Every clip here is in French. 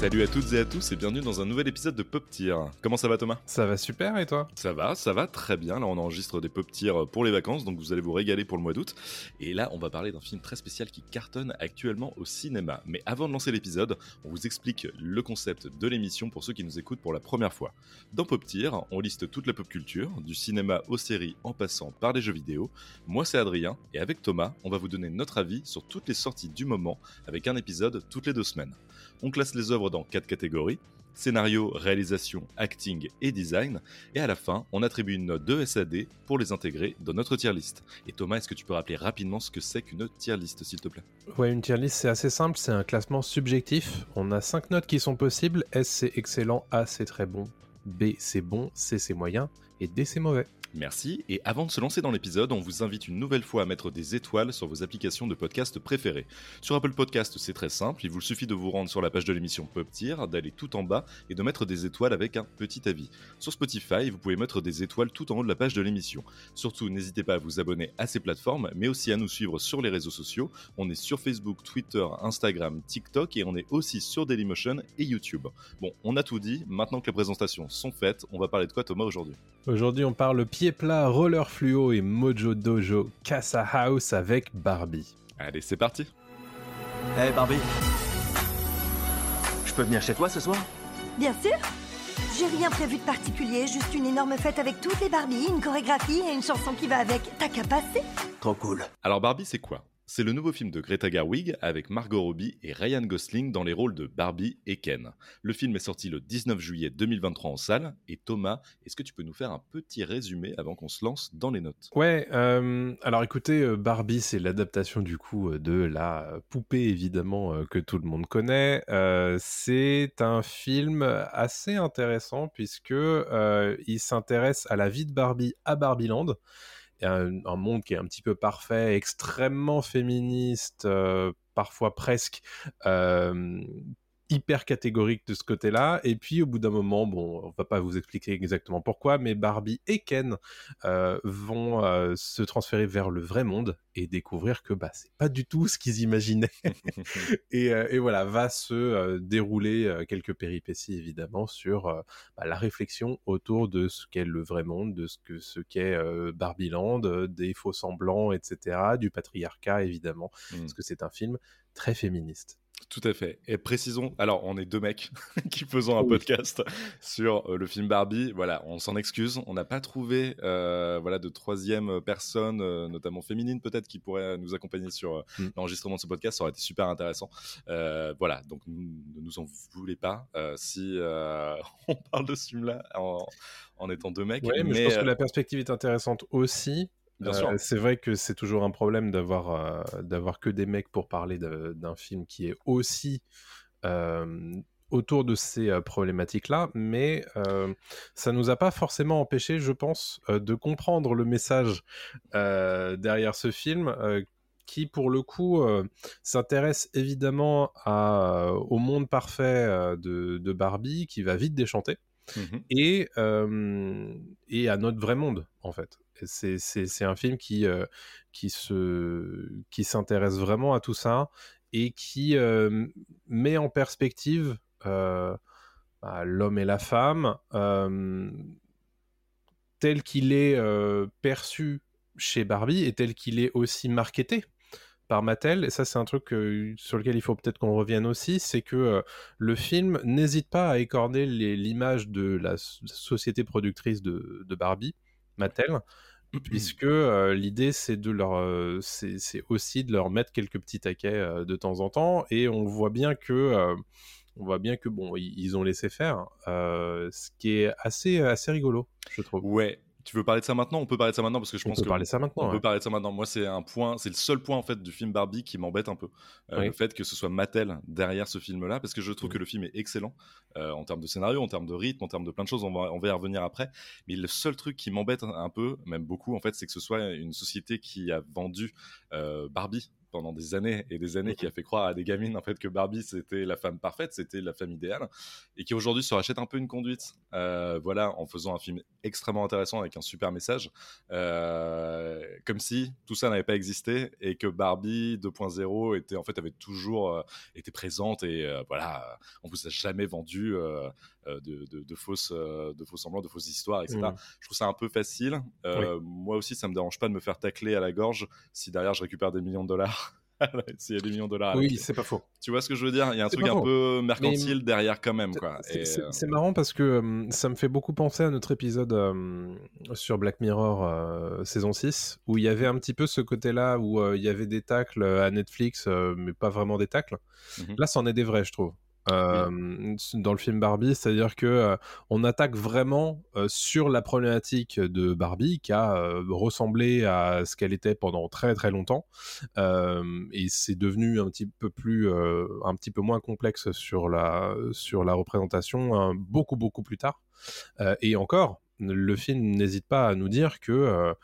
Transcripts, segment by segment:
Salut à toutes et à tous et bienvenue dans un nouvel épisode de Pop Tier. Comment ça va Thomas? Ça va super et toi? Ça va, ça va très bien. Là on enregistre des Pop Tier pour les vacances donc vous allez vous régaler pour le mois d'août. Et là on va parler d'un film très spécial qui cartonne actuellement au cinéma. Mais avant de lancer l'épisode, on vous explique le concept de l'émission pour ceux qui nous écoutent pour la première fois. Dans Pop Tier, on liste toute la pop culture, du cinéma aux séries en passant par les jeux vidéo. Moi c'est Adrien et avec Thomas, on va vous donner notre avis sur toutes les sorties du moment avec un épisode toutes les deux semaines. On classe les œuvres dans quatre catégories scénario, réalisation, acting et design. Et à la fin, on attribue une note de SAD pour les intégrer dans notre tier list. Et Thomas, est-ce que tu peux rappeler rapidement ce que c'est qu'une tier list, s'il te plaît? Ouais, une tier list c'est assez simple, c'est un classement subjectif. On a cinq notes qui sont possibles. S c'est excellent, A c'est très bon, B c'est bon, C c'est moyen et D c'est mauvais. Merci, et avant de se lancer dans l'épisode, on vous invite une nouvelle fois à mettre des étoiles sur vos applications de podcast préférées. Sur Apple Podcast, c'est très simple, il vous suffit de vous rendre sur la page de l'émission Pop Tier, d'aller tout en bas et de mettre des étoiles avec un petit avis. Sur Spotify, vous pouvez mettre des étoiles tout en haut de la page de l'émission. Surtout, n'hésitez pas à vous abonner à ces plateformes, mais aussi à nous suivre sur les réseaux sociaux. On est sur Facebook, Twitter, Instagram, TikTok et on est aussi sur Dailymotion et YouTube. Bon, on a tout dit, maintenant que les présentations sont faites, on va parler de quoi Thomas aujourd'hui? Aujourd'hui on parle pied plat, roller fluo et Mojo Dojo Casa House avec Barbie. Allez, c'est parti Hey Barbie Je peux venir chez toi ce soir? Bien sûr. J'ai rien prévu de particulier, juste une énorme fête avec toutes les Barbies, une chorégraphie et une chanson qui va avec. T'as qu'à passer. Trop cool. Alors Barbie, c'est quoi? C'est le nouveau film de Greta Gerwig avec Margot Robbie et Ryan Gosling dans les rôles de Barbie et Ken. Le film est sorti le 19 juillet 2023 en salle. Et Thomas, est-ce que tu peux nous faire un petit résumé avant qu'on se lance dans les notes? Ouais, euh, alors écoutez, euh, Barbie, c'est l'adaptation du coup euh, de la poupée évidemment que tout le monde connaît. C'est un film assez intéressant puisque il s'intéresse à la vie de Barbie à Barbieland. Un, monde qui est un petit peu parfait, extrêmement féministe, euh, parfois presque euh, hyper catégorique de ce côté-là. Et puis au bout d'un moment, bon, on va pas vous expliquer exactement pourquoi, mais Barbie et Ken euh, vont se transférer vers le vrai monde et découvrir que bah c'est pas du tout ce qu'ils imaginaient. et, euh, et, voilà, va se euh, dérouler euh, quelques péripéties évidemment sur bah, la réflexion autour de ce qu'est le vrai monde, de ce que ce qu'est euh, Barbieland, euh, des faux semblants, etc., du patriarcat évidemment, Mm. parce que c'est un film très féministe. Tout à fait. Et précisons, alors on est deux mecs qui faisons un Oui. podcast sur euh, le film Barbie. Voilà, on s'en excuse. On n'a pas trouvé euh, voilà de troisième personne, euh, notamment féminine peut-être, qui pourrait nous accompagner sur euh, Mm. l'enregistrement de ce podcast. Ça aurait été super intéressant. Euh, voilà, donc ne nous en voulez pas euh, si on parle de ce film-là en, en étant deux mecs. Ouais, mais, je pense que la perspective est intéressante aussi. Bien Euh, sûr. c'est vrai que c'est toujours un problème d'avoir euh, d'avoir que des mecs pour parler d'un film qui est aussi euh, autour de ces euh, problématiques-là, mais euh, ça nous a pas forcément empêché, je pense, euh, de comprendre le message euh, derrière ce film. qui pour le coup s'intéresse évidemment à, au monde parfait de, de Barbie qui va vite déchanter mhm. et, et à notre vrai monde, en fait. C'est, un film qui, euh, qui, se, qui s'intéresse vraiment à tout ça et qui euh, met en perspective bah, l'homme et la femme euh, tel qu'il est euh, perçu chez Barbie et tel qu'il est aussi marketé par Mattel, et ça c'est un truc euh, sur lequel il faut peut-être qu'on revienne aussi, c'est que euh, le film n'hésite pas à écorner l'image de la société productrice de, de Barbie, Mattel, puisque euh, l'idée c'est de leur, euh, c'est aussi de leur mettre quelques petits taquets euh, de temps en temps, et on voit bien que, euh, on voit bien que bon, ils, ont laissé faire, euh, ce qui est assez, assez rigolo, je trouve. Ouais. Tu veux parler de ça maintenant? On peut parler de ça maintenant parce que je On pense peut que parler de ça maintenant. On ouais. peut parler de ça maintenant. Moi, c'est un point, c'est le seul point en fait du film Barbie qui m'embête un peu. Euh, Oui. Le fait que ce soit Mattel derrière ce film-là, parce que je trouve Mhm. que le film est excellent euh, en termes de scénario, en termes de rythme, en termes de plein de choses. On va, on va y revenir après. Mais le seul truc qui m'embête un, peu, même beaucoup en fait, c'est que ce soit une société qui a vendu Barbie pendant des années et des années qui a fait croire à des gamines en fait que Barbie c'était la femme parfaite, c'était la femme idéale, et qui aujourd'hui se rachète un peu une conduite, euh, voilà, en faisant un film extrêmement intéressant avec un super message, euh, comme si tout ça n'avait pas existé et que Barbie 2.0 était en fait avait toujours euh, été présente et euh, voilà, on vous a jamais vendu de, de, de fausses, de faux semblants, de fausses histoires, etc. Mhm. Je trouve ça un peu facile. Moi aussi, ça me dérange pas de me faire tacler à la gorge si derrière je récupère des millions de dollars. S'il y a des millions de dollars. Oui, c'est pas faux. Tu vois ce que je veux dire? Il y a un truc un faux. peu mercantile derrière quand même. C'est- euh, marrant parce que euh, ça me fait beaucoup penser à notre épisode euh, sur Black Mirror saison 6, où il y avait un petit peu ce côté-là où il y avait des tacles à Netflix, mais pas vraiment des tacles. Mhm. Là, c'en est des vrais, je trouve. Euh, Dans le film Barbie, c'est-à-dire que euh, on attaque vraiment euh, sur la problématique de Barbie qui a ressemblé à ce qu'elle était pendant très très longtemps, et c'est devenu un petit peu plus, un petit peu moins complexe sur la sur la représentation hein, beaucoup beaucoup plus tard. Et encore, le film n'hésite pas à nous dire que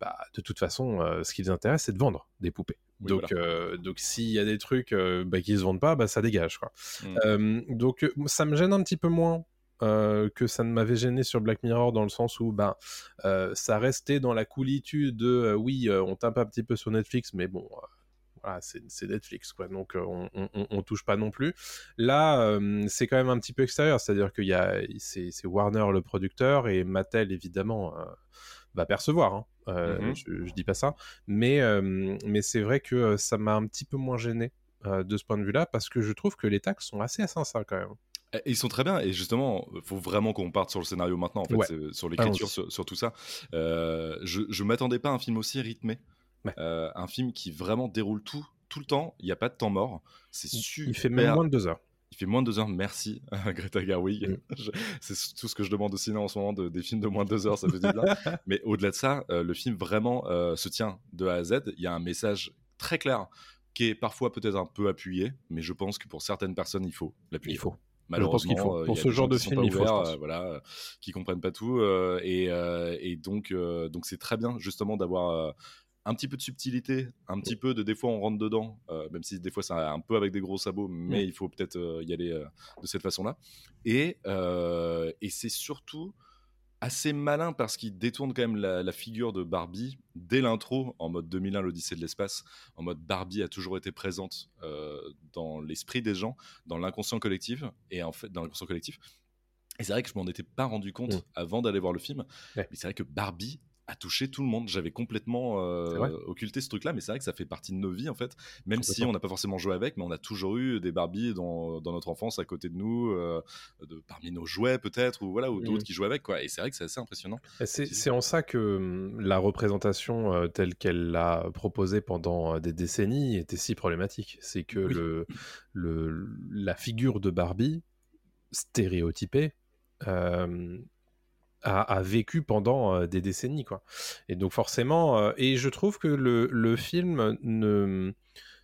bah, de toute façon, ce qui les intéresse, c'est de vendre des poupées. Oui, donc, euh, donc s'il y a des trucs euh, bah, qui se vendent pas, bah, ça dégage. Quoi. Mm. Euh, donc euh, ça me gêne un petit peu moins euh, que ça ne m'avait gêné sur Black Mirror dans le sens où ben, euh, ça restait dans la coolitude de euh, oui, on tape un petit peu sur Netflix, mais bon. voilà, c'est Netflix, quoi. Donc, on, on, touche pas non plus. Là, euh, c'est quand même un petit peu extérieur, c'est-à-dire qu'il y a, c'est c'est Warner le producteur et Mattel évidemment euh, va percevoir. hein. Euh, Mhm. je, je dis pas ça, mais euh, mais c'est vrai que euh, ça m'a un petit peu moins gêné euh, de ce point de vue-là parce que je trouve que les taxes sont assez sincères quand même. Ils sont très bien et justement, faut vraiment qu'on parte sur le scénario maintenant, en fait, Ouais. sur l'écriture, sur, sur tout ça. Je je m'attendais pas à un film aussi rythmé, Ouais. Un film qui vraiment déroule tout tout le temps. Il n'y a pas de temps mort. C'est super. Il fait même moins de deux heures. Il fait moins de deux heures, merci Greta Gerwig. Mm. C'est tout ce que je demande au cinéma en ce moment, de- des films de moins de deux heures, ça fait du bien. Mais au-delà de ça, euh, le film vraiment euh, se tient de A à Z. Il y a un message très clair qui est parfois peut-être un peu appuyé, mais je pense que pour certaines personnes, il faut l'appuyer. Il faut. Malheureusement, Je pense qu'il faut. euh, Pour ce genre de film, il faut, ouverts, euh, voilà, euh, qui comprennent pas tout, euh, et, euh, et donc, euh, donc c'est très bien justement d'avoir euh, un petit peu de subtilité, un petit peu de des fois on rentre dedans, euh, même si des fois c'est un peu avec des gros sabots, mais il faut peut-être euh, y aller euh, de cette façon-là. Et, et c'est surtout assez malin parce qu'il détourne quand même la, la figure de Barbie dès l'intro en mode 2001 l'Odyssée de l'espace en mode Barbie a toujours été présente dans l'esprit des gens dans l'inconscient collectif et en fait dans l'inconscient collectif et c'est vrai que je m'en étais pas rendu compte avant d'aller voir le film Ouais. mais c'est vrai que Barbie a touché tout le monde. J'avais complètement euh, occulté ce truc là mais c'est vrai que ça fait partie de nos vies en fait. Même si on n'a pas forcément joué avec mais on a toujours eu des Barbies dans, dans notre enfance à côté de nous euh, de, parmi nos jouets peut-être ou voilà ou d'autres Mm. qui jouaient avec quoi. Et c'est vrai que c'est assez impressionnant. C'est en ça que hum, la représentation euh, telle qu'elle l'a proposée pendant des décennies était si problématique. C'est que Oui. le, le, la figure de Barbie, stéréotypée, a, a vécu pendant des décennies. Quoi. Et donc forcément, et je trouve que le, le film ne,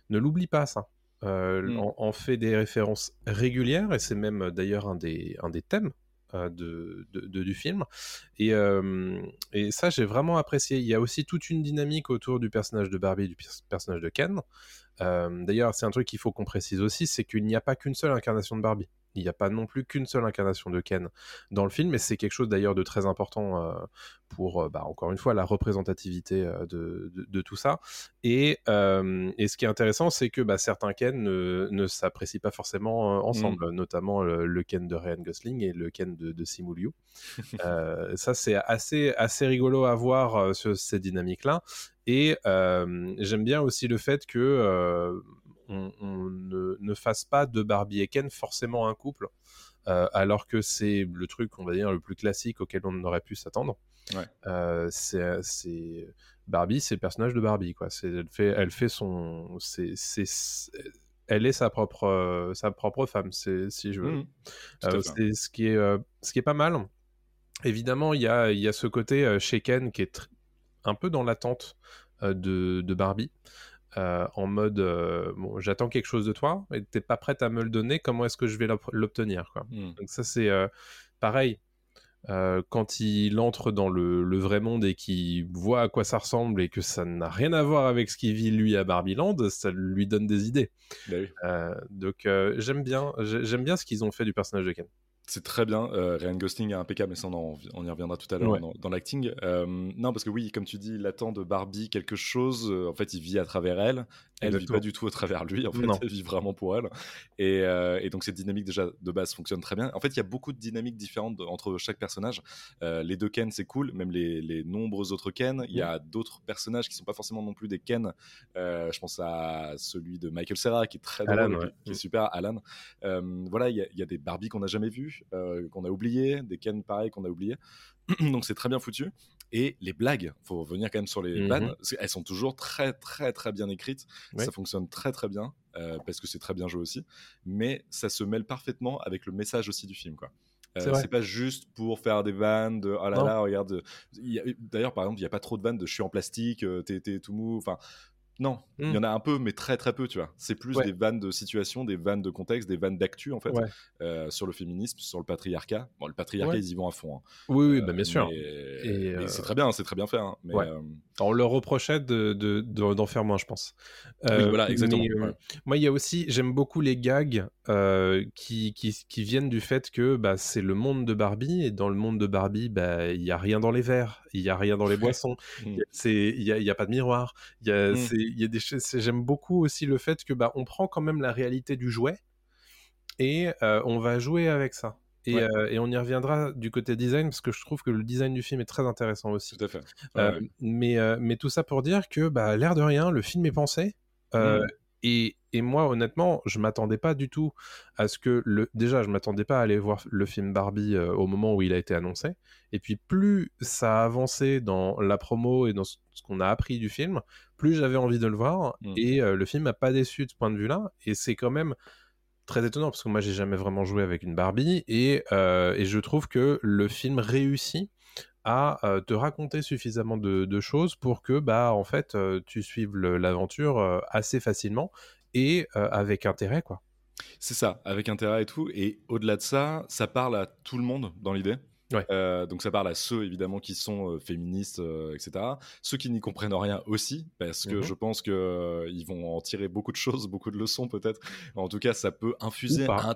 ne l'oublie pas ça. Euh, Mm. en, en fait des références régulières, et c'est même d'ailleurs un des, un des thèmes euh, de, de- de- du film. Et, euh, et ça, j'ai vraiment apprécié. Il y a aussi toute une dynamique autour du personnage de Barbie et du pers- personnage de Ken. D'ailleurs, c'est un truc qu'il faut qu'on précise aussi, c'est qu'il n'y a pas qu'une seule incarnation de Barbie. Il n'y a pas non plus qu'une seule incarnation de Ken dans le film, et c'est quelque chose d'ailleurs de très important euh, pour, euh, bah, encore une fois, la représentativité euh, de, de- de tout ça. Et, euh, et ce qui est intéressant, c'est que bah, certains Ken ne, ne s'apprécient pas forcément ensemble, notamment le, le Ken de Ryan Gosling et le Ken de, de Simu Liu. Euh, ça, c'est assez, assez rigolo à voir sur ces dynamiques-là. Et euh, j'aime bien aussi le fait que on, on ne, ne fasse pas de Barbie et Ken forcément un couple, euh, alors que c'est le truc, on va dire, le plus classique auquel on aurait pu s'attendre. Ouais. Euh, c'est, Barbie, c'est le personnage de Barbie, quoi. Elle fait, elle fait son, c'est, elle est sa propre, sa propre femme, si je veux. À Euh, c'est ce qui est ce qui est pas mal. Évidemment, il y a il y a ce côté chez Ken qui est un peu dans l'attente de, de Barbie. Euh, en mode euh, bon, j'attends quelque chose de toi et t'es pas prête à me le donner, comment est-ce que je vais l'obtenir. Mhm. Donc ça c'est euh, pareil. quand il entre dans le, le vrai monde et qu'il voit à quoi ça ressemble et que ça n'a rien à voir avec ce qu'il vit lui à Barbieland, ça lui donne des idées. Bah oui. Donc j'aime bien, j'ai- j'aime bien ce qu'ils ont fait du personnage de Ken. C'est très bien. Euh, Ryan Gosling est impeccable, mais ça, on, en- on y reviendra tout à l'heure Ouais. dans, dans l'acting. Euh, non, parce que oui, comme tu dis, il attend de Barbie quelque chose. euh, en fait, il vit à travers elle. Elle vit Exactement. pas du tout à travers lui. En fait, Non. elle vit vraiment pour elle. Et, euh, et donc, cette dynamique, déjà, de base, fonctionne très bien. En fait, il y a beaucoup de dynamiques différentes entre chaque personnage. Euh, les deux Ken, c'est cool. Même les, les nombreux autres Ken. Il y a d'autres personnages qui sont pas forcément non plus des Ken. Euh, je pense à celui de Michael Serra, qui est très Alan, qui- ouais. qui est super, Alan. Voilà, il y, a- il y a des Barbie qu'on n'a jamais vues, qu'on a oubliées, des Ken pareils qu'on a oubliés. Donc c'est très bien foutu. Et les blagues, faut revenir quand même sur les Mhm. vannes, qu'elles sont toujours très très très bien écrites. Ouais. Ça fonctionne très très bien, euh, parce que c'est très bien joué aussi. Mais ça se mêle parfaitement avec le message aussi du film, quoi. Euh, C'est pas juste pour faire des vannes de oh là Non. là regarde d'ailleurs par exemple il y a pas trop de vannes de je suis en plastique euh, t'es tout mou enfin non il y Mm. en a un peu mais très très peu tu vois c'est plus Ouais. des vannes de situation des vannes de contexte des vannes d'actu en fait Ouais. euh, sur le féminisme sur le patriarcat bon le patriarcat Ouais. ils y vont à fond hein. Oui, oui, Euh, bah, bien sûr. mais- Et, euh, c'est très bien c'est très bien fait hein, mais On leur reprochait de, de- de- d'en faire moins, je pense. oui, voilà exactement mais. Moi, il y a aussi, j'aime beaucoup les gags qui, qui, qui viennent du fait que bah, c'est le monde de Barbie, et dans le monde de Barbie, bah, il n'y a rien dans les verres, il n'y a rien dans les boissons, Mm. il n'y a, il y a pas de miroir, il y a, Mm. C'est- il y a des choses. c'est- J'aime beaucoup aussi le fait que bah, on prend quand même la réalité du jouet et euh, on va jouer avec ça. Et, Ouais. euh, et on y reviendra du côté design parce que je trouve que le design du film est très intéressant aussi. tout à fait Euh, Ouais, mais, mais tout ça pour dire que, bah, l'air de rien, le film est pensé. Mm. et, et moi, honnêtement, je m'attendais pas du tout à ce que le. Déjà, je m'attendais pas à aller voir le film Barbie euh, au moment où il a été annoncé. Et puis, plus ça a avancé dans la promo et dans ce qu'on a appris du film, plus j'avais envie de le voir. Mm. Et euh, le film m'a pas déçu de ce point de vue-là. Et c'est quand même très étonnant parce que moi, j'ai jamais vraiment joué avec une Barbie. Et, euh, et je trouve que le film réussit à euh, te raconter suffisamment de, de choses pour que bah en fait tu suives l'aventure assez facilement et avec intérêt quoi. C'est ça, avec intérêt et tout. Et au-delà de ça, ça parle à tout le monde dans l'idée. Ouais. Euh, donc ça parle à ceux évidemment qui sont euh, féministes, euh, etc. Ceux qui n'y comprennent rien aussi, parce que Mhm. je pense que ils vont en tirer beaucoup de choses, beaucoup de leçons peut-être. En tout cas, ça peut infuser Ou pas. un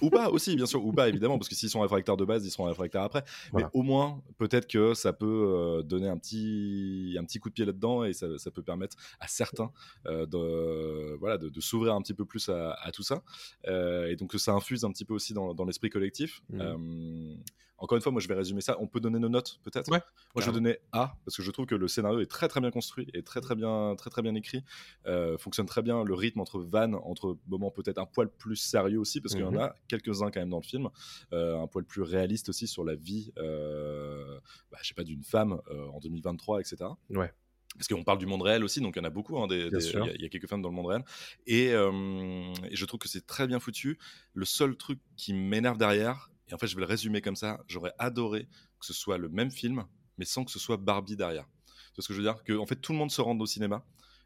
ou pas aussi, bien sûr, ou pas évidemment, parce que s'ils sont réfractaires de base, ils seront réfractaires après. Voilà. Mais au moins, peut-être que ça peut donner un petit un petit coup de pied là-dedans et ça, ça peut permettre à certains de voilà de, de s'ouvrir un petit peu plus à, à tout ça. Et donc que ça infuse un petit peu aussi dans, dans l'esprit collectif. Mhm. Encore une fois, moi je vais résumer ça. On peut donner nos notes peut-être. Ouais, moi je vais donner A parce que je trouve que le scénario est très très bien construit et très très bien très très bien écrit. Euh, fonctionne très bien le rythme entre vannes, entre moments peut-être un poil plus sérieux aussi parce qu'il y en Mhm. a quelques uns quand même dans le film, euh, un poil plus réaliste aussi sur la vie, euh, bah, je sais pas d'une femme euh, en 2023, etc. Ouais. Parce qu'on parle du monde réel aussi, donc il y en a beaucoup. hein, des- des-. Il y a- il y, a quelques femmes dans le monde réel. Et, euh, et je trouve que c'est très bien foutu. Le seul truc qui m'énerve derrière, et en fait je vais le résumer comme ça, j'aurais adoré que ce soit le même film, mais sans que ce soit Barbie derrière. C'est ce que je veux dire? Que en fait tout le monde se rende au cinéma,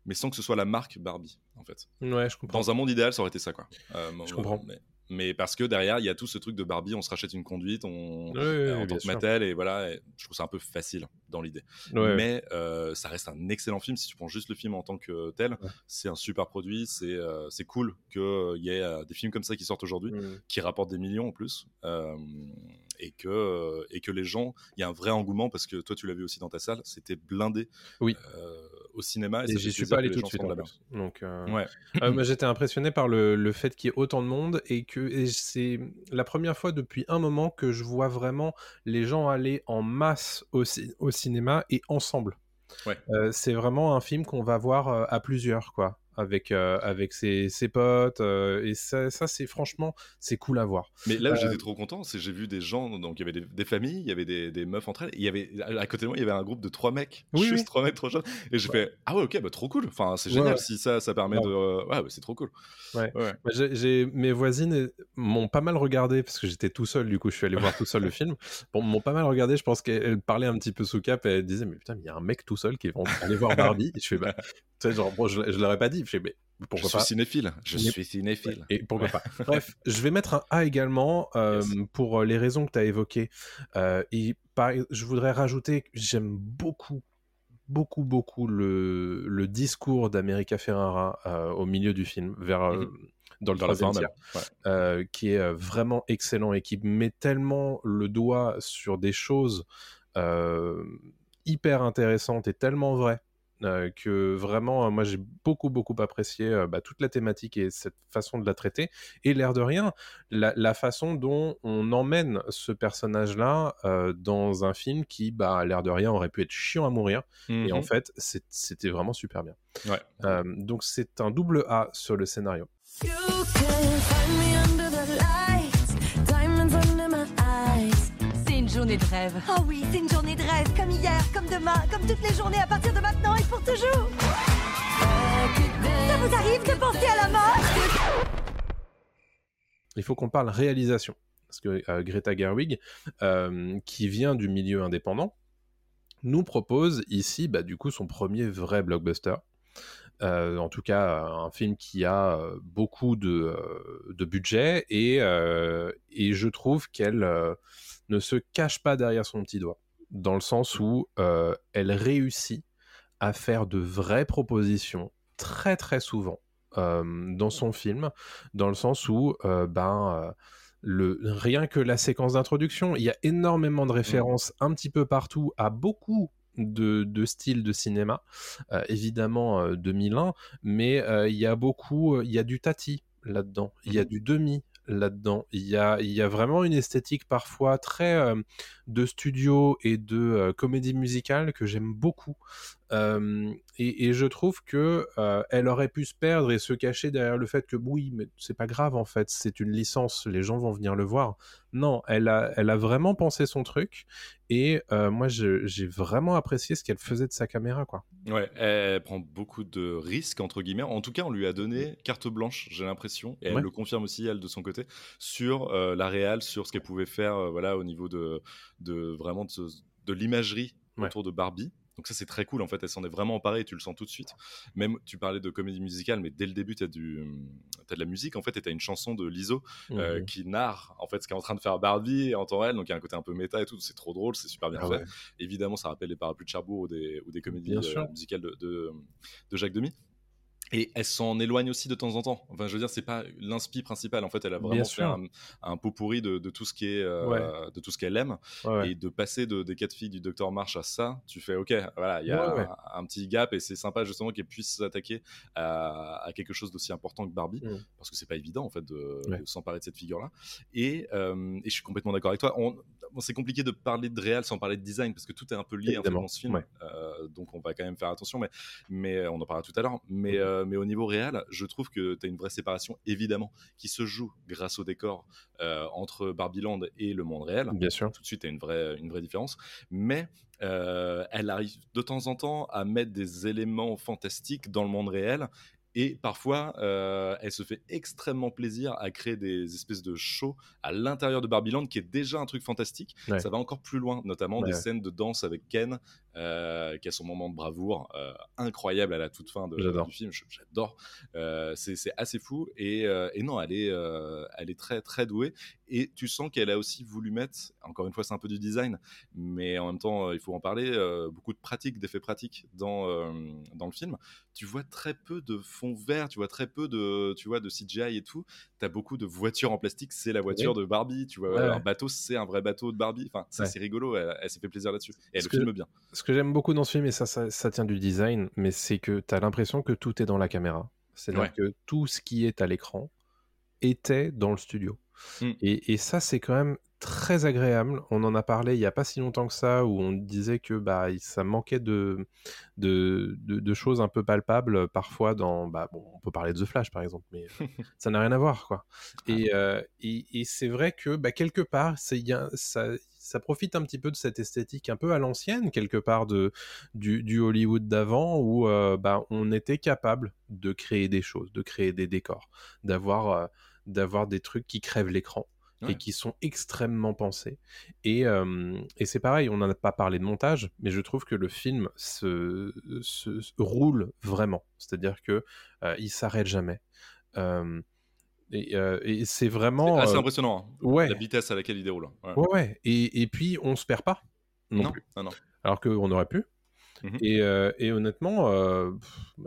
mais sans que ce soit la marque Barbie, en fait. Ouais, je comprends. Dans un monde idéal, ça aurait été ça, quoi. Euh, Je comprends. Mais, mais parce que derrière, il y a tout ce truc de Barbie, on se rachète une conduite, on, Ouais, ouais, euh, en ouais, tant bien que sûr. Mattel, et voilà, et je trouve ça un peu facile dans l'idée. Mais euh, ça reste un excellent film. Si tu prends juste le film en tant que tel, Ouais. c'est un super produit. C'est euh, c'est cool qu'il y ait des films comme ça qui sortent aujourd'hui, Mm. qui rapportent des millions en plus. Et, que, euh, et que les gens, il y a un vrai engouement parce que toi, tu l'as vu aussi dans ta salle, c'était blindé Oui. euh, au cinéma. Et fait suis pas allé tout de suite en plus. Donc, euh. Ouais. Moi, j'étais impressionné par le, le fait qu'il y ait autant de monde et que et c'est la première fois depuis un moment que je vois vraiment les gens aller en masse au, au cinéma et ensemble. Ouais. Euh, c'est vraiment un film qu'on va voir euh, à plusieurs, quoi, avec, euh, avec ses, ses potes. euh, et ça, ça c'est franchement, c'est cool à voir. Mais là où Euh, j'étais trop content, c'est que j'ai vu des gens, donc il y avait des, des familles, il y avait des, des meufs entre elles, il y avait à côté de moi, il y avait un groupe de trois mecs, Oui, juste oui. trois mecs trop jeunes, et j'ai fait ah ouais ok bah trop cool, enfin c'est génial Ouais, ouais. si ça ça permet de ouais bah, c'est trop cool. Ouais. ouais. Moi, j'ai- mes voisines m'ont pas mal regardé parce que j'étais tout seul, du coup je suis allé voir tout seul le film. Bon, m'ont pas mal regardé, je pense qu'elles parlaient un petit peu sous cap et elles disaient mais putain, mais il y a un mec tout seul qui va aller voir Barbie. Et je fais bah Tu sais, genre, bon, je, je l'aurais pas dit. Je mais pourquoi je suis cinéphile. Je suis cinéphile. Et pourquoi pas? Bref, je vais mettre un A également euh, Yes. pour les raisons que tu as évoquées. Euh, et par- je voudrais rajouter que j'aime beaucoup, beaucoup, beaucoup le, le discours d'America Ferrara euh, au milieu du film, vers, euh, Mhm. dans le troisième tiers. Ouais. euh, qui est euh, vraiment excellent et qui met tellement le doigt sur des choses euh, hyper intéressantes et tellement vraies. Euh, que vraiment, moi j'ai beaucoup beaucoup apprécié euh, bah, toute la thématique et cette façon de la traiter. Et l'air de rien, la, la façon dont on emmène ce personnage-là euh, dans un film qui, bah, à l'air de rien, aurait pu être chiant à mourir. Et en Mhm. fait, c'était vraiment super bien. Ouais. Euh, donc c'est un double A sur le scénario. You can find me journée de rêve. Oh oui, c'est une journée de rêve, comme hier, comme demain, comme toutes les journées à partir de maintenant et pour toujours. Ça vous arrive de penser à la mort? Il faut qu'on parle réalisation. Parce que euh, Greta Gerwig, euh, qui vient du milieu indépendant, nous propose ici, bah, du coup, son premier vrai blockbuster. Euh, en tout cas, un film qui a beaucoup de, de budget et, euh, et je trouve qu'elle euh, ne se cache pas derrière son petit doigt. Dans le sens où euh, elle réussit à faire de vraies propositions très très souvent euh, dans son film, dans le sens où euh, ben, le, rien que la séquence d'introduction, il y a énormément de références un petit peu partout à beaucoup de, de styles de cinéma, évidemment euh, 2001, mais il y a beaucoup, il y a du tati là-dedans, il y a du demi là-dedans, il y a, vraiment une esthétique parfois très euh, de studio et de euh, comédie musicale que j'aime beaucoup. Euh, et, et je trouve que euh, elle aurait pu se perdre et se cacher derrière le fait que oui, mais c'est pas grave en fait, c'est une licence, les gens vont venir le voir. Non, elle a, elle a vraiment pensé son truc et euh, moi j'ai vraiment apprécié ce qu'elle faisait de sa caméra quoi. Ouais, elle prend beaucoup de risques, entre guillemets. En tout cas, on lui a donné carte blanche, j'ai l'impression, et elle Ouais. le confirme aussi, elle, de son côté, sur la réal, sur ce qu'elle pouvait faire voilà, au niveau de, de vraiment de, l'imagerie Ouais. autour de Barbie. Donc ça, c'est très cool, en fait. Elle s'en est vraiment emparée, et tu le sens tout de suite. Même, tu parlais de comédie musicale, mais dès le début, tu as, de la musique, en fait, et tu as une chanson de Lizzo euh, Mhm. qui narre, en fait, ce qu'est en train de faire Barbie en temps réel. Donc il y a un côté un peu méta et tout. C'est trop drôle, c'est super bien Ah fait. ouais. Évidemment, ça rappelle les parapluies de Cherbourg ou des, ou des comédies euh, musicales de, de, de Jacques Demy. Et elle s'en éloigne aussi de temps en temps. Enfin, je veux dire, c'est pas l'inspi principal. En fait, elle a vraiment fait un, un pot pourri de, de tout ce qui est, euh, Ouais. de tout ce qu'elle aime. Ouais, ouais. Et de passer de, des quatre filles du Docteur March à ça, tu fais OK. Voilà, il y a. Un, un petit gap et c'est sympa justement qu'elle puisse s'attaquer à, à quelque chose d'aussi important que Barbie, Mm. parce que c'est pas évident en fait de, s'emparer de cette figure-là. Et, euh, et je suis complètement d'accord avec toi. On, bon, c'est compliqué de parler de réel sans parler de design parce que tout est un peu lié en fait, Évidemment, dans ce film. Euh, donc on va quand même faire attention, mais, mais on en parlera tout à l'heure. Mais, Mhm. Euh, mais au niveau réel, je trouve que tu as une vraie séparation évidemment qui se joue grâce au décor euh, entre Barbieland et le monde réel Bien sûr. tout de suite, il y a une vraie, une vraie différence. Mais euh, elle arrive de temps en temps à mettre des éléments fantastiques dans le monde réel. Et parfois, euh, elle se fait extrêmement plaisir à créer des espèces de shows à l'intérieur de Barbieland, qui est déjà un truc fantastique. Ouais. Ça va encore plus loin, notamment des scènes de danse avec Ken, euh, qui a son moment de bravoure euh, incroyable à la toute fin de- du film. J'adore. Euh, c'est assez fou. Et, euh, et non, elle est, euh, elle est très, très douée. Et tu sens qu'elle a aussi voulu mettre, encore une fois, c'est un peu du design, mais en même temps, il faut en parler, beaucoup de pratiques, d'effets pratiques dans, dans le film. Tu vois très peu de fond vert, tu vois très peu de, tu vois, de CGI et tout. Tu as beaucoup de voitures en plastique, c'est la voiture de Barbie. Tu vois, Ouais, un ouais. bateau, c'est un vrai bateau de Barbie. Enfin, ça, Ouais. c'est rigolo, elle, elle s'est fait plaisir là-dessus. Et elle le que- filme bien. Ce que j'aime beaucoup dans ce film, et ça, ça, ça tient du design, mais c'est que tu as l'impression que tout est dans la caméra. C'est-à-dire Ouais. que tout ce qui est à l'écran était dans le studio. Mm. Et, et ça, c'est quand même très agréable. On en a parlé il n'y a pas si longtemps que ça, où on disait que bah, il- ça manquait de, de, de- de choses un peu palpables parfois dans... Bah, bon, on peut parler de The Flash, par exemple, mais euh, ça n'a rien à voir. quoi. Et, euh, et, et c'est vrai que bah, quelque part, c'est, il y a- ça, ça profite un petit peu de cette esthétique un peu à l'ancienne, quelque part, de, du, du Hollywood d'avant, où euh, bah, on était capable de créer des choses, de créer des décors, d'avoir, euh, d'avoir des trucs qui crèvent l'écran. et qui sont extrêmement pensés. Et, euh, et c'est pareil, on n'en a pas parlé de montage, mais je trouve que le film se, se- se roule vraiment. C'est-à-dire que euh, il s'arrête jamais. Euh, et, euh, et c'est C'est vraiment. assez euh, impressionnant, hein, ouais, la vitesse à laquelle il déroule. Ouais. ouais, ouais. Et, et puis on se perd pas non, Non, plus, non, non. alors qu'on aurait pu. Mhm. Et, euh, et honnêtement, euh,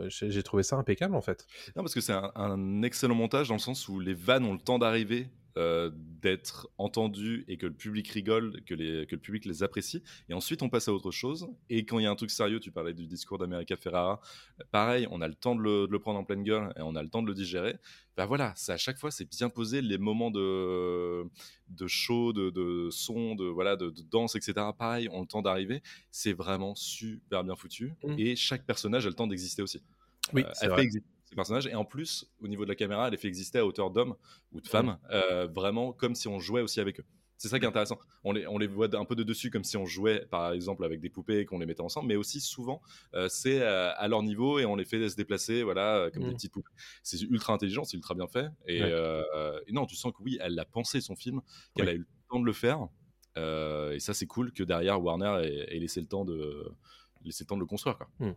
j'ai j'ai trouvé ça impeccable en fait. Non, parce que c'est un, un excellent montage dans le sens où les vannes ont le temps d'arriver, euh, d'être entendues et que le public rigole, que, les, que le public les apprécie. Et ensuite, on passe à autre chose. Et quand il y a un truc sérieux, tu parlais du discours d'America Ferrara, pareil, on a le temps de le, de le prendre en pleine gueule et on a le temps de le digérer. Bah voilà, c'est à chaque fois, c'est bien posé les moments de, de show, de, de son, de, voilà, de, de danse, etc. Pareil, ont le temps d'arriver. C'est vraiment super bien foutu. Mm. Et chaque personnage a le temps d'exister aussi. Oui, Euh, c'est elle vrai. fait exister ces personnages et en plus au niveau de la caméra elle est fait exister à hauteur d'hommes ou de femmes euh, vraiment comme si on jouait aussi avec eux c'est ça qui est intéressant on les, on les voit un peu de dessus comme si on jouait par exemple avec des poupées et qu'on les mettait ensemble mais aussi souvent euh, c'est euh, à leur niveau et on les fait se déplacer voilà comme des Mm. petites poupées c'est ultra intelligent c'est ultra bien fait et, Ouais. euh, et non tu sens que oui elle a pensé son film qu'elle Oui. a eu le temps de le faire et ça c'est cool que derrière Warner ait, ait laissé le temps de laisser le temps de le construire quoi. Il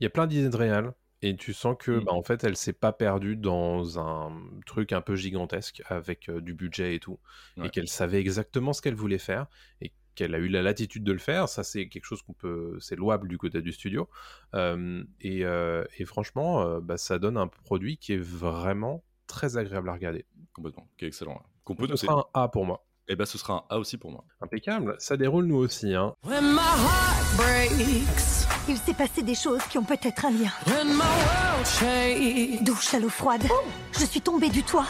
y a plein d'idées de réal. Et tu sens que, Mm. bah, en fait, elle s'est pas perdue dans un truc un peu gigantesque avec euh, du budget et tout, Ouais. et qu'elle savait exactement ce qu'elle voulait faire et qu'elle a eu la latitude de le faire. Ça, c'est quelque chose qu'on peut, c'est louable du côté du studio. Euh, et, euh, et franchement, bah, ça donne un produit qui est vraiment très agréable à regarder. complètement qui est excellent qu'on peut noter un A pour moi. Et ben ce sera un A aussi pour moi Impeccable. Ça déroule nous aussi. Hein. When my heart breaks, Il s'est passé des choses qui ont peut-être un lien. when my world shakes. Douche à l'eau froide. Je suis tombée du toit.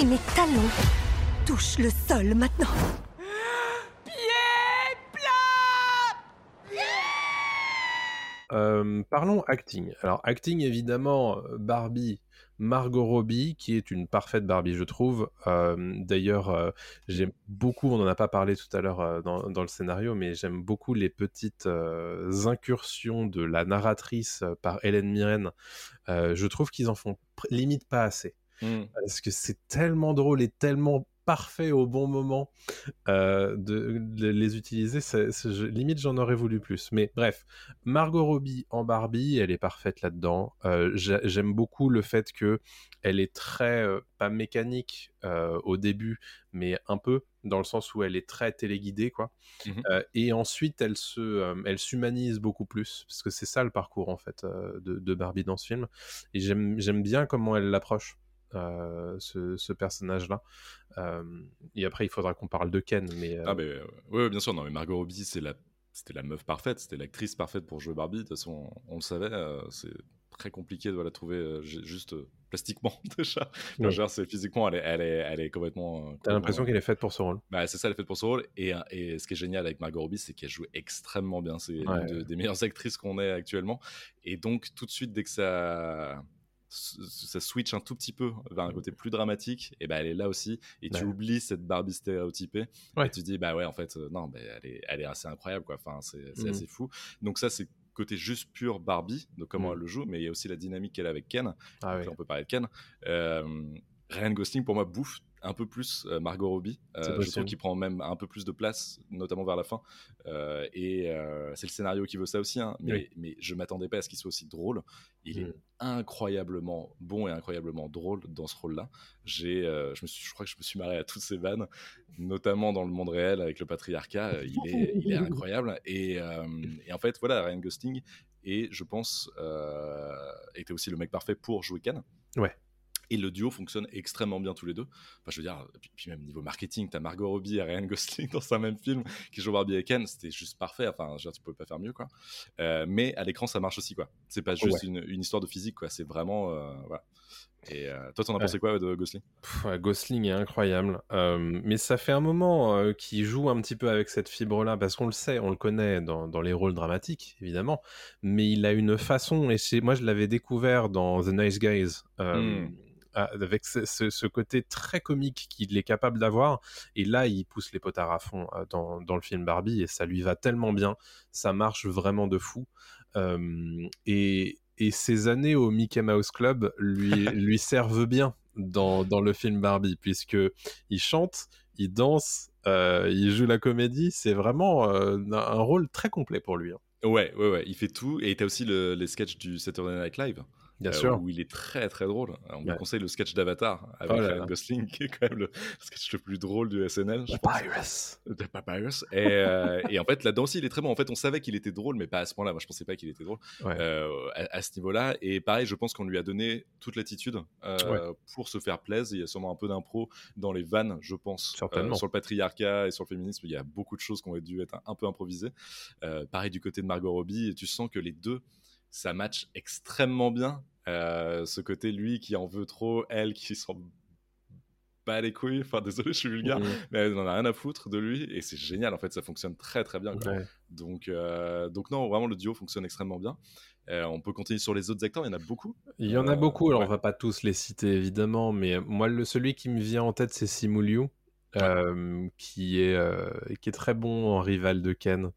Et mes talons touchent le sol maintenant. Euh, parlons acting. Alors, acting, évidemment, euh, Barbie, Margot Robbie, qui est une parfaite Barbie, je trouve. Euh, D'ailleurs, euh, j'aime beaucoup, on n'en a pas parlé tout à l'heure euh, dans, dans le scénario, mais j'aime beaucoup les petites incursions de la narratrice par Hélène Mirren. Je trouve qu'ils en font limite pas assez. Parce que c'est tellement drôle et tellement parfait au bon moment euh, de, de les utiliser. je- limite, j'en aurais voulu plus. Mais bref, Margot Robbie en Barbie, elle est parfaite là-dedans. Euh, j'a- J'aime beaucoup le fait que elle est très, euh, pas mécanique au début, mais un peu, dans le sens où elle est très téléguidée, quoi. Euh, et ensuite, elle se, elle s'humanise beaucoup plus, parce que c'est ça le parcours, en fait, de, de Barbie dans ce film. Et j'aime bien comment elle l'approche. Euh, ce, ce personnage-là. Euh, et après, il faudra qu'on parle de Ken, mais euh, Ah, mais euh, ouais, ouais, bien sûr. Non, mais Margot Robbie, c'est la, c'était la meuf parfaite, c'était l'actrice parfaite pour jouer Barbie. De toute façon, on, on le savait. c'est très compliqué de la trouver ju- juste plastiquement déjà. Ouais. genre, c'est physiquement, elle est, elle est, elle est complètement. t'as l'impression qu'elle est faite pour ce rôle. Bah, c'est ça, elle est faite pour ce rôle. Et, et ce qui est génial avec Margot Robbie, c'est qu'elle joue extrêmement bien. C'est Ouais. de- des meilleures actrices qu'on ait actuellement. Et donc, tout de suite, dès que ça, ça switch un tout petit peu vers un côté plus dramatique, et ben elle est là aussi. Et tu oublies cette Barbie stéréotypée. Ouais. Et tu dis, bah ouais, en fait, euh, non, bah, elle, est, elle est assez incroyable, quoi. Enfin, c'est Mhm. assez fou. Donc, ça, c'est côté juste pur Barbie, de comment Mhm. elle le joue, mais il y a aussi la dynamique qu'elle a avec Ken. Ah Donc oui. là, on peut parler de Ken. Euh, Ryan Gosling, pour moi, bouffe un peu plus euh, Margot Robbie. Euh, je trouve qu'il prend même un peu plus de place, notamment vers la fin. Euh, et c'est le scénario qui veut ça aussi. hein. mais, Oui. mais je m'attendais pas à ce qu'il soit aussi drôle. Il Mm. est incroyablement bon et incroyablement drôle dans ce rôle-là. J'ai, euh, je, me suis- je crois que je me suis marré à toutes ces vannes, notamment dans le monde réel avec le patriarcat. Euh, Il est, il est incroyable. Et, euh, et en fait, voilà, Ryan Gosling et je pense était aussi le mec parfait pour jouer Ken. Ouais. Et le duo fonctionne extrêmement bien tous les deux. Enfin, je veux dire, puis, puis même niveau marketing, t'as Margot Robbie et Ryan Gosling dans un même film qui joue Barbie et Ken, c'était juste parfait. Enfin, je veux dire, tu peux pas faire mieux, quoi. Euh, mais à l'écran, ça marche aussi, quoi. C'est pas juste Ouais. une, une histoire de physique, quoi. C'est vraiment, euh, voilà. Et euh, toi, t'en as Ouais. pensé quoi de Gosling? Pff, Gosling est incroyable. Euh, mais ça fait un moment qu'il joue un petit peu avec cette fibre-là, parce qu'on le sait, on le connaît dans, dans les rôles dramatiques, évidemment. Mais il a une façon, et moi je l'avais découvert dans The Nice Guys, euh, Mm. À- avec ce, côté très comique qu'il est capable d'avoir. Et là, il pousse les potards à fond euh, dans, dans le film Barbie, et ça lui va tellement bien. Ça marche vraiment de fou. Euh, et, et ces années au Mickey Mouse Club lui, lui servent bien. dans, dans le film Barbie, puisque il chante, il danse, euh, il joue la comédie. C'est vraiment euh, un, un rôle très complet pour lui. hein. Ouais, ouais, ouais, il fait tout. Et t'as aussi le- les sketchs du Saturday Night Live. Bien euh, sûr. Où il est très très drôle. On vous Ouais. conseille le sketch d'Avatar avec Oh Ryan. Gosling, qui est quand même le sketch le plus drôle du SNL. je. Papyrus. The Papyrus. Et, euh, et en fait, là-dedans aussi, il est très bon. En fait, on savait qu'il était drôle, mais pas à ce point-là. Moi, je pensais pas qu'il était drôle Ouais. euh, à, à ce niveau-là. Et pareil, je pense qu'on lui a donné toute l'attitude euh, pour se faire plaisir. Il y a sûrement un peu d'impro dans les vannes, je pense. Certainement. Euh, sur le patriarcat et sur le féminisme, il y a beaucoup de choses qui ont dû être un, un peu improvisées. Euh, pareil du côté de Margot Robbie, tu sens que les deux, ça match extrêmement bien. Euh, ce côté, lui qui en veut trop, elle qui s'en bat les couilles. Enfin, désolé, je suis vulgaire, Mhm. mais elle n'en a rien à foutre de lui. Et c'est génial, en fait, ça fonctionne très très bien. Ouais. Donc, euh, donc non, vraiment, le duo fonctionne extrêmement bien. Euh, on peut continuer sur les autres acteurs, il y en a beaucoup. Il y en a beaucoup, alors ouais. on va pas tous les citer évidemment, mais moi le, celui qui me vient en tête c'est Simu Liu, euh, qui, est, euh, qui est très bon en rival de Ken.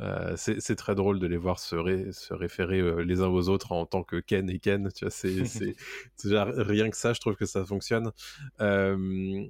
Euh, c'est très drôle de les voir se, ré- se référer euh, les uns aux autres en tant que Ken et Ken. Tu vois, c'est rien que ça, je trouve que ça fonctionne. Euh,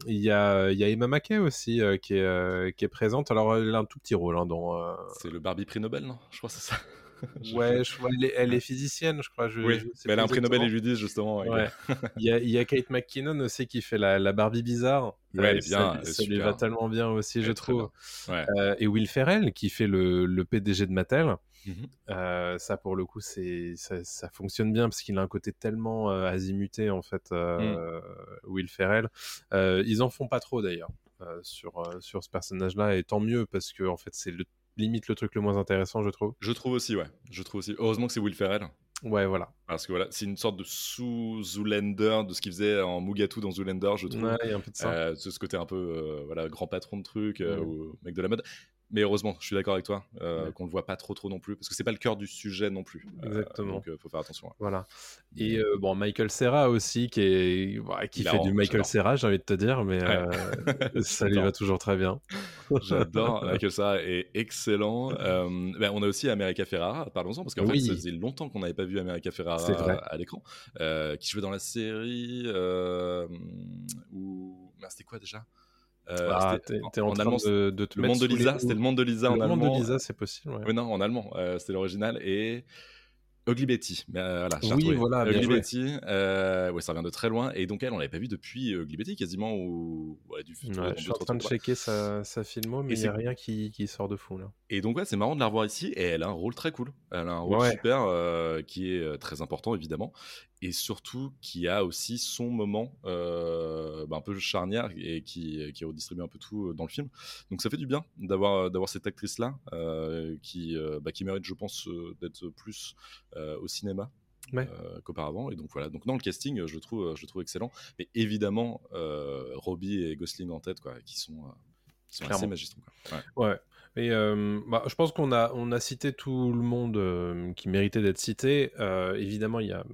Il y, a, y a Emma Mackey aussi euh, qui, est, qui est présente. Alors elle a un tout petit rôle hein, dans. C'est le Barbie prix Nobel, non? Je crois que c'est ça. Ouais, je crois, elle, est, elle est physicienne, je crois. Je, oui, je sais mais elle a un prix Nobel, lui disent justement. Ouais. Il y, a, il y a Kate McKinnon aussi qui fait la, la Barbie bizarre. Ouais, elle est ça- bien, Ça, est lui va tellement bien aussi, je est trouve. Euh, et Will Ferrell qui fait le, le PDG de Mattel. Mhm. Euh, ça, pour le coup, c'est ça, ça fonctionne bien parce qu'il a un côté tellement euh, azimuté, en fait, euh, Will Ferrell. Euh, ils en font pas trop d'ailleurs euh, sur, euh, sur ce personnage-là, et tant mieux parce que, en fait, c'est le, limite le truc le moins intéressant, je trouve. Je trouve aussi, ouais. Je trouve aussi. Heureusement que c'est Will Ferrell. Ouais, voilà. Parce que voilà, c'est une sorte de sous-Zoolander de ce qu'il faisait en Mugatu dans Zoolander, je trouve. Ouais, il y a un peu de ça. Euh, ce côté un peu euh, voilà, grand patron de truc, euh, Ouais. ou mec de la mode. Mais heureusement, je suis d'accord avec toi, euh, Ouais. qu'on le voit pas trop trop non plus, parce que c'est pas le cœur du sujet non plus. Euh, Exactement. donc euh, faut faire attention. Voilà. Et euh, bon, Michael Serra aussi, qui, est, ouais, qui fait du Michael. Serra, j'ai envie de te dire, mais Ouais. ça lui va toujours très bien. J'adore Michael Sarah est excellent. Ben, on a aussi America Ferrara, parlons-en, parce qu'en Oui. fait, ça faisait longtemps qu'on n'avait pas vu America Ferrara à l'écran, qui jouait dans la série où. merde, C'était quoi déjà? Euh, Ah, t'es t'es en, allemand, de, de te Le monde de Lisa, c'était le monde de Lisa en Le allemand. monde de Lisa, c'est possible. ouais. Oui, non, en allemand, euh, c'était l'original. Et Ugly Betty. Mais, euh, voilà, Oui, voilà, Ugly. Betty, euh, ouais, ça vient de très loin. Et donc, elle, on l'avait pas vu depuis euh, Ugly Betty quasiment. Ou... Ouais, du futur, Ouais, je suis en train de checker sa, sa filmo, mais il n'y a rien qui, qui sort de fou là. Et donc, ouais, c'est marrant de la revoir ici. Et elle a un rôle très cool. Elle a un rôle super euh, qui est euh, très important, évidemment. Et surtout, qui a aussi son moment euh, bah, un peu charnière et qui, qui redistribue un peu tout euh, dans le film. Donc, ça fait du bien d'avoir d'avoir cette actrice-là euh, qui, euh, bah, qui mérite, je pense, euh, d'être plus euh, au cinéma. Ouais. euh, qu'auparavant et donc voilà donc non le casting euh, je trouve je le trouve excellent mais évidemment euh, Robbie et Gosling en tête quoi qui sont euh, qui sont assez magistraux quoi. Ouais. Ouais. Et euh, bah, je pense qu'on a, on a cité tout le monde euh, qui méritait d'être cité. Euh, évidemment, il y a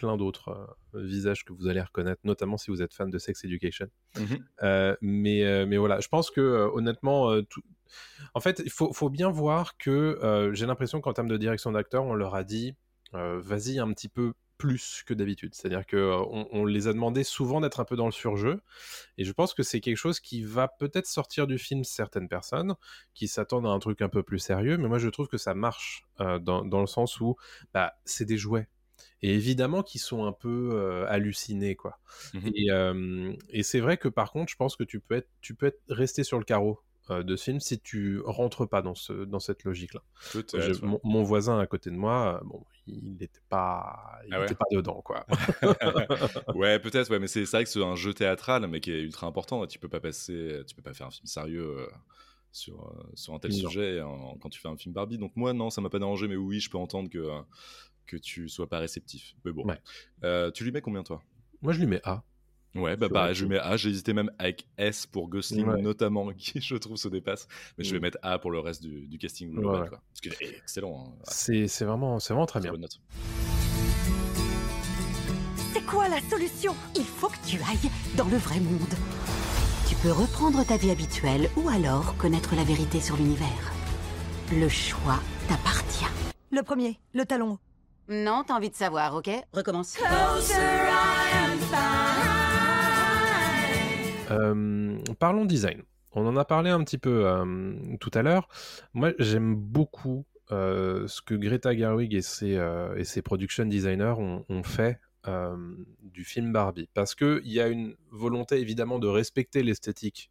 plein d'autres euh, visages que vous allez reconnaître, notamment si vous êtes fan de Sex Education. Mhm. Euh, mais, euh, mais voilà, je pense que honnêtement, tout... en fait, il faut, faut bien voir que j'ai l'impression qu'en termes de direction d'acteur, on leur a dit vas-y un petit peu plus que d'habitude. C'est-à-dire que euh, on, on les a demandé souvent d'être un peu dans le surjeu, et je pense que c'est quelque chose qui va peut-être sortir du film certaines personnes qui s'attendent à un truc un peu plus sérieux, mais moi je trouve que ça marche euh, dans, dans le sens où bah, c'est des jouets. Et évidemment qu'ils sont un peu euh, hallucinés, quoi. Mhm. Et, euh, et c'est vrai que par contre, je pense que tu peux être, tu peux être resté sur le carreau euh, de ce film si tu rentres pas dans, ce, dans cette logique-là. Mon, mon voisin à côté de moi, bon, il n'était pas, il Ah ouais? était pas dedans, quoi. ouais, peut-être, ouais, mais c'est vrai que c'est un jeu théâtral, mais qui est ultra important. Tu peux pas passer, tu peux pas faire un film sérieux sur, euh, sur un tel Non. sujet quand tu fais un film Barbie. Donc moi, non, ça m'a pas dérangé, mais oui, je peux entendre que que tu sois pas réceptif. Mais bon, Ouais. Euh, tu lui mets combien toi? Moi, je lui mets A. Ouais, bah pareil, le je mets A. J'ai hésité même avec S pour Gosling, Ouais. notamment, qui je trouve se dépasse. Mais je vais Mm. mettre A pour le reste du, du casting global, ouais. quoi. Parce est excellent. hein. Ah, C'est c'est vraiment, c'est vraiment très bien. bonne note. C'est quoi la solution? Il faut que tu ailles dans le vrai monde. Tu peux reprendre ta vie habituelle ou alors connaître la vérité sur l'univers. Le choix t'appartient. Le premier, le talon haut. Non, t'as envie de savoir, ok? Recommence. Euh, parlons design. On en a parlé un petit peu euh, tout à l'heure. Moi, j'aime beaucoup euh, ce que Greta Gerwig et ses, euh, et ses production designers ont, ont fait euh, du film Barbie. Parce qu'il y a une volonté évidemment de respecter l'esthétique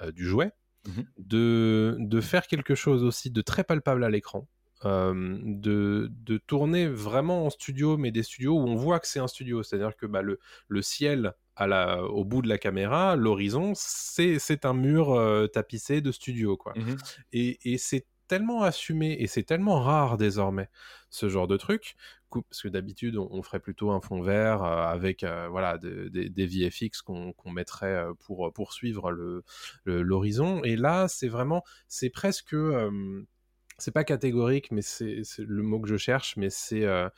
euh, du jouet, Mhm. de, de faire quelque chose aussi de très palpable à l'écran. Euh, de, de tourner vraiment en studio, mais des studios où on voit que c'est un studio. C'est-à-dire que bah, le, le ciel à la, au bout de la caméra, l'horizon, c'est un mur euh, tapissé de studio. Quoi. Mhm. Et, et c'est tellement assumé et c'est tellement rare désormais ce genre de truc parce que d'habitude on, on ferait plutôt un fond vert euh, avec euh, voilà de- de- des VFX qu'on qu'on mettrait pour poursuivre le le- l'horizon et là c'est vraiment c'est presque euh, c'est pas catégorique, mais c'est le mot que je cherche, mais c'est, euh,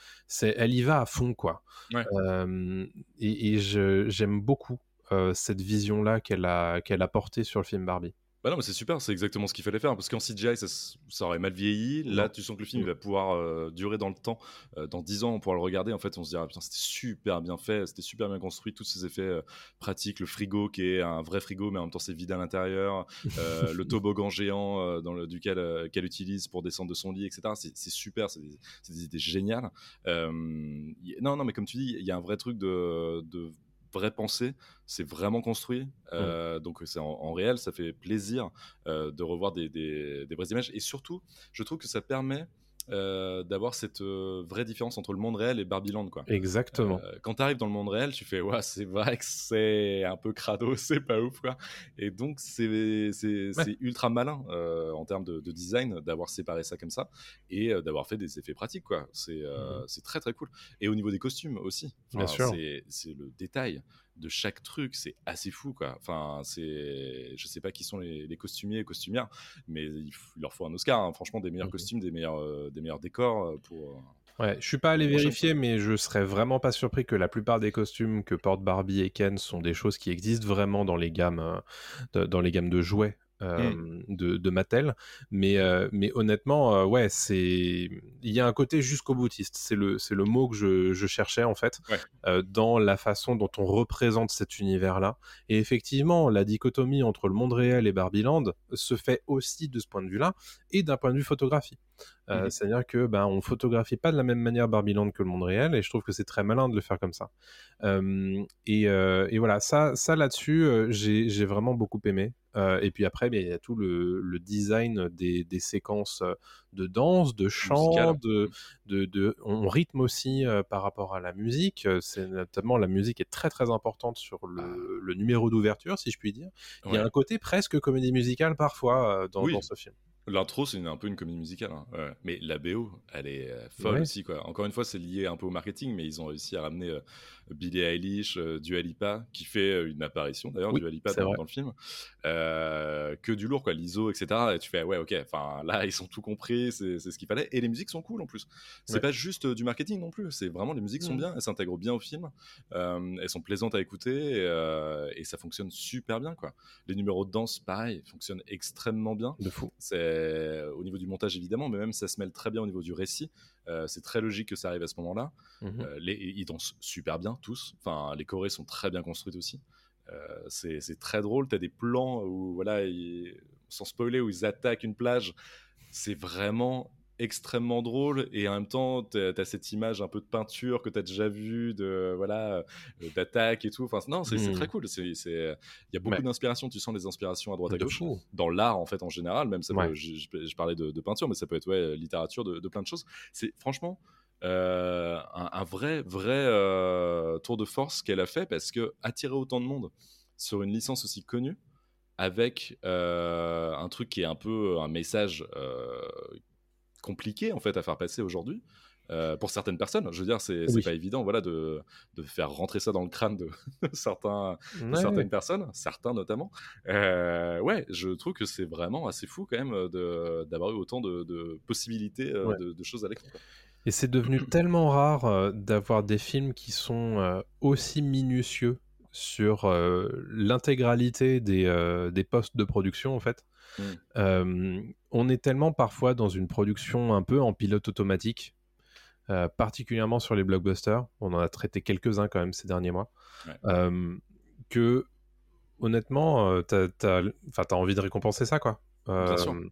elle y va à fond, quoi. Ouais. Euh, et j'aime beaucoup euh, cette vision-là qu'elle a, qu'elle a portée sur le film Barbie. Bah non, mais c'est super, c'est exactement ce qu'il fallait faire. Parce qu'en CGI, ça, ça aurait mal vieilli. Là, tu sens que le film il va pouvoir euh, durer dans le temps. Euh, dans 10 ans, on pourra le regarder. En fait, on se dira, putain, c'était super bien fait, c'était super bien construit. Tous ces effets euh, pratiques, le frigo qui est un vrai frigo, mais en même temps, c'est vide à l'intérieur. Le toboggan géant dans le, duquel qu'elle utilise pour descendre de son lit, etc. C'est super, c'est des, idées géniales. Y- non, non, mais comme tu dis, il y a un vrai truc de. de vraie pensée, c'est vraiment construit, Euh, donc c'est en, en réel, ça fait plaisir euh, de revoir des, des- des vraies images. Et surtout, je trouve que ça permet euh, d'avoir cette euh, vraie différence entre le monde réel et Barbieland. Quoi. Exactement. Euh, quand tu arrives dans le monde réel, tu fais ouais, c'est vrai que c'est un peu crado, c'est pas ouf quoi. Et donc c'est ultra malin en termes de, de design d'avoir séparé ça comme ça et d'avoir fait des effets pratiques quoi. C'est euh, c'est très très cool. Et au niveau des costumes aussi, Bien sûr. c'est c'est le détail de chaque truc, c'est assez fou quoi. Enfin c'est je sais pas qui sont les, les costumiers et costumières, mais il, leur faut un Oscar. hein. Franchement des meilleurs costumes, des meilleurs euh, des meilleurs décors euh, pour. Ouais, je suis pas allé vérifier, mais je serais vraiment pas surpris que la plupart des costumes que portent Barbie et Ken sont des choses qui existent vraiment dans les gammes, euh, dans les gammes de jouets. Euh, Mm. de, de Mattel mais mais honnêtement ouais c'est il y a un côté jusqu'au boutiste c'est le c'est le mot que je, je cherchais en fait Ouais. dans la façon dont on représente cet univers là et effectivement la dichotomie entre le monde réel et Barbieland se fait aussi de ce point de vue là et d'un point de vue photographie euh, Mhm. C'est-à-dire que ben on photographie pas de la même manière Barbieland que le monde réel, et je trouve que c'est très malin de le faire comme ça. Euh, et, euh, et voilà, ça, ça là-dessus, j'ai j'ai vraiment beaucoup aimé. Et puis après, ben, il y a tout le, le design des, des séquences de danse, de chant, Musicales. de, de, de, on rythme aussi par rapport à la musique. C'est notamment la musique est très très importante sur le, le numéro d'ouverture, si je puis dire. Il y a un côté presque comédie musicale parfois dans, Oui. dans ce film. L'intro, c'est un peu une comédie musicale. hein. Ouais. Mais la BO, elle est euh, folle Ouais. aussi. Quoi. Encore une fois, c'est lié un peu au marketing, mais ils ont réussi à ramener euh, Billie Eilish, euh, Dua Lipa, qui fait euh, une apparition d'ailleurs, Oui, Dua Lipa dans, le film. Euh, que du lourd, quoi. L'ISO, etc. Et tu fais, ouais, ok, enfin là, ils ont tout compris, c'est ce qu'il fallait. Et les musiques sont cool en plus. C'est Ouais. pas juste du marketing non plus. C'est vraiment, les musiques sont Mhm. bien, elles s'intègrent bien au film. Elles sont plaisantes à écouter et, et ça fonctionne super bien, quoi. Les numéros de danse, pareil, fonctionnent extrêmement bien. De fou. C'est au niveau du montage évidemment, mais même ça se mêle très bien au niveau du récit. Euh, c'est très logique que ça arrive à ce moment-là. Mhm. Euh, les, ils dansent super bien tous. Enfin, les chorés sont très bien construites aussi. Euh, c'est c'est très drôle. T'as des plans où voilà, ils- sans spoiler, où ils attaquent une plage. C'est vraiment extrêmement drôle et en même temps t'as as cette image un peu de peinture que t'as déjà vue de voilà euh, d'attaque et tout enfin non c'est Mhm. très cool c'est il y a beaucoup Ouais. d'inspiration tu sens des inspirations à droite à gauche fou. dans l'art en fait en général même ça peut- Ouais. je, je- je parlais de, de peinture mais ça peut être ouais littérature de, de plein de choses c'est franchement euh, un, un vrai vrai euh, tour de force qu'elle a fait parce que attirer autant de monde sur une licence aussi connue avec euh, un truc qui est un peu un message euh, compliqué en fait à faire passer aujourd'hui euh, pour certaines personnes. Je veux dire, c'est Oui. pas évident voilà, de, de faire rentrer ça dans le crâne de certains, de certaines personnes, certains notamment. Euh, ouais, je trouve que c'est vraiment assez fou quand même d'avoir eu autant de, de possibilités euh, Ouais. de, choses à l'écran. Et c'est devenu tellement rare d'avoir des films qui sont aussi minutieux sur l'intégralité des, des postes de production, en fait. Mm. Euh, on est tellement parfois dans une production un peu en pilote automatique, euh, particulièrement sur les blockbusters. On en a traité quelques-uns quand même ces derniers mois. Ouais. Euh, que honnêtement, euh, enfin, t'as envie de récompenser ça, quoi. Bien sûr. Euh,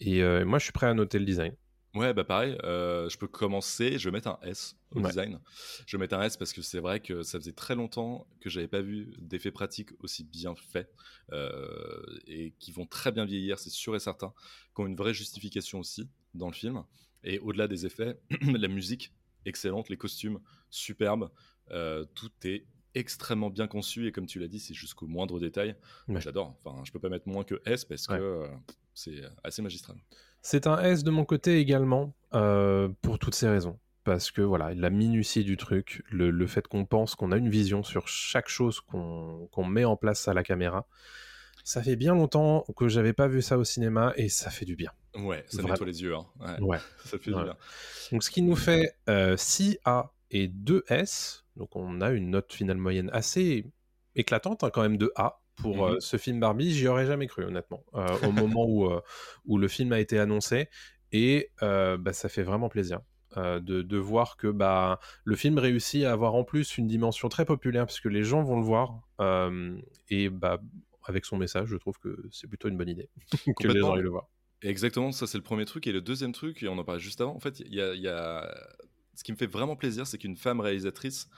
Et moi, je suis prêt à noter le design. Ouais, bah pareil, euh, je peux commencer, je vais mettre un S au Ouais. design. Je vais mettre un S parce que c'est vrai que ça faisait très longtemps que j'avais pas vu d'effets pratiques aussi bien faits euh, et qui vont très bien vieillir, c'est sûr et certain, qui ont une vraie justification aussi dans le film. Et au-delà des effets, la musique, excellente, les costumes, superbes, euh, tout est extrêmement bien conçu et comme tu l'as dit, c'est jusqu'au moindre détail. Ouais. J'adore, enfin, je peux pas mettre moins que S parce que Ouais. c'est assez magistral. C'est un S de mon côté également, euh, pour toutes ces raisons. Parce que voilà, la minutie du truc, le, le fait qu'on pense qu'on a une vision sur chaque chose qu'on qu'on met en place à la caméra, ça fait bien longtemps que j'avais pas vu ça au cinéma et ça fait du bien. Ouais, ça Vraiment. nettoie les yeux. Hein. Ouais, Ouais. ça fait Ouais. du bien. Donc ce qui nous fait euh, 6A et 2S, donc on a une note finale moyenne assez éclatante hein, quand même de A pour euh, Mhm. ce film Barbie, j'y aurais jamais cru honnêtement, euh, au moment où, euh, où le film a été annoncé, et euh, bah, ça fait vraiment plaisir. euh, de, de voir que bah, le film réussit à avoir en plus une dimension très populaire parce que les gens vont le voir euh, et bah, avec son message je trouve que c'est plutôt une bonne idée que les gens aillent le voir. Exactement, ça c'est le premier truc. Et le deuxième truc, et on en parlait juste avant, en fait, il y y a- ce qui me fait vraiment plaisir, c'est qu'une femme réalisatrice,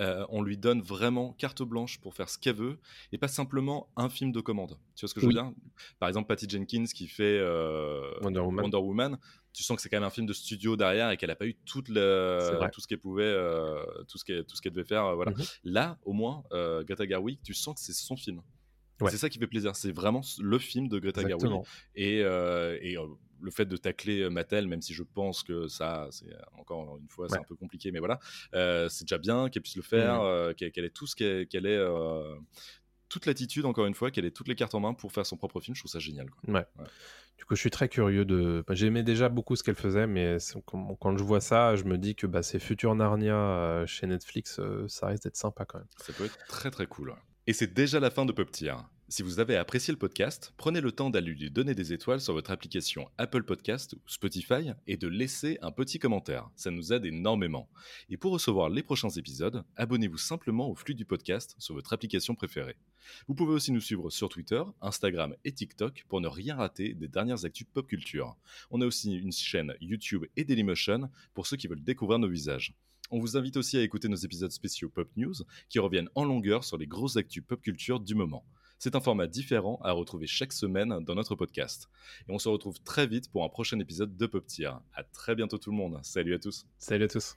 euh, on lui donne vraiment carte blanche pour faire ce qu'elle veut, et pas simplement un film de commande. Tu vois ce que je veux dire? Par exemple, Patty Jenkins qui fait euh, Wonder Woman. Woman, tu sens que c'est quand même un film de studio derrière et qu'elle n'a pas eu toute le, tout ce qu'elle pouvait, euh, tout ce qu'elle devait faire. voilà. Mhm. Là, au moins, Greta Gerwig, tu sens que c'est son film. Ouais. C'est ça qui fait plaisir. C'est vraiment le film de Greta Gerwig. Et, et, le fait de tacler euh, Mattel, même si je pense que ça, c'est encore une fois, c'est Ouais. un peu compliqué, mais voilà, euh, c'est déjà bien qu'elle puisse le faire, Mhm. euh, qu'elle ait tout ce qu'elle ait. euh, toute l'attitude, encore une fois, qu'elle ait toutes les cartes en main pour faire son propre film, je trouve ça génial. quoi. Ouais. Du coup, je suis très curieux de. bah, J'aimais déjà beaucoup ce qu'elle faisait, mais quand, je vois ça, je me dis que bah, ces futurs Narnia euh, chez Netflix, euh, ça risque d'être sympa quand même. Ça peut être très très cool. Et c'est déjà la fin de Pop Tier. Si vous avez apprécié le podcast, prenez le temps d'aller lui donner des étoiles sur votre application Apple Podcast ou Spotify et de laisser un petit commentaire. Ça nous aide énormément. Et pour recevoir les prochains épisodes, abonnez-vous simplement au flux du podcast sur votre application préférée. Vous pouvez aussi nous suivre sur Twitter, Instagram et TikTok pour ne rien rater des dernières actus pop culture. On a aussi une chaîne YouTube et Dailymotion pour ceux qui veulent découvrir nos visages. On vous invite aussi à écouter nos épisodes spéciaux Pop News qui reviennent en longueur sur les grosses actus pop culture du moment. C'est un format différent à retrouver chaque semaine dans notre podcast. Et on se retrouve très vite pour un prochain épisode de Pop Tier. À très bientôt tout le monde. Salut à tous. Salut à tous.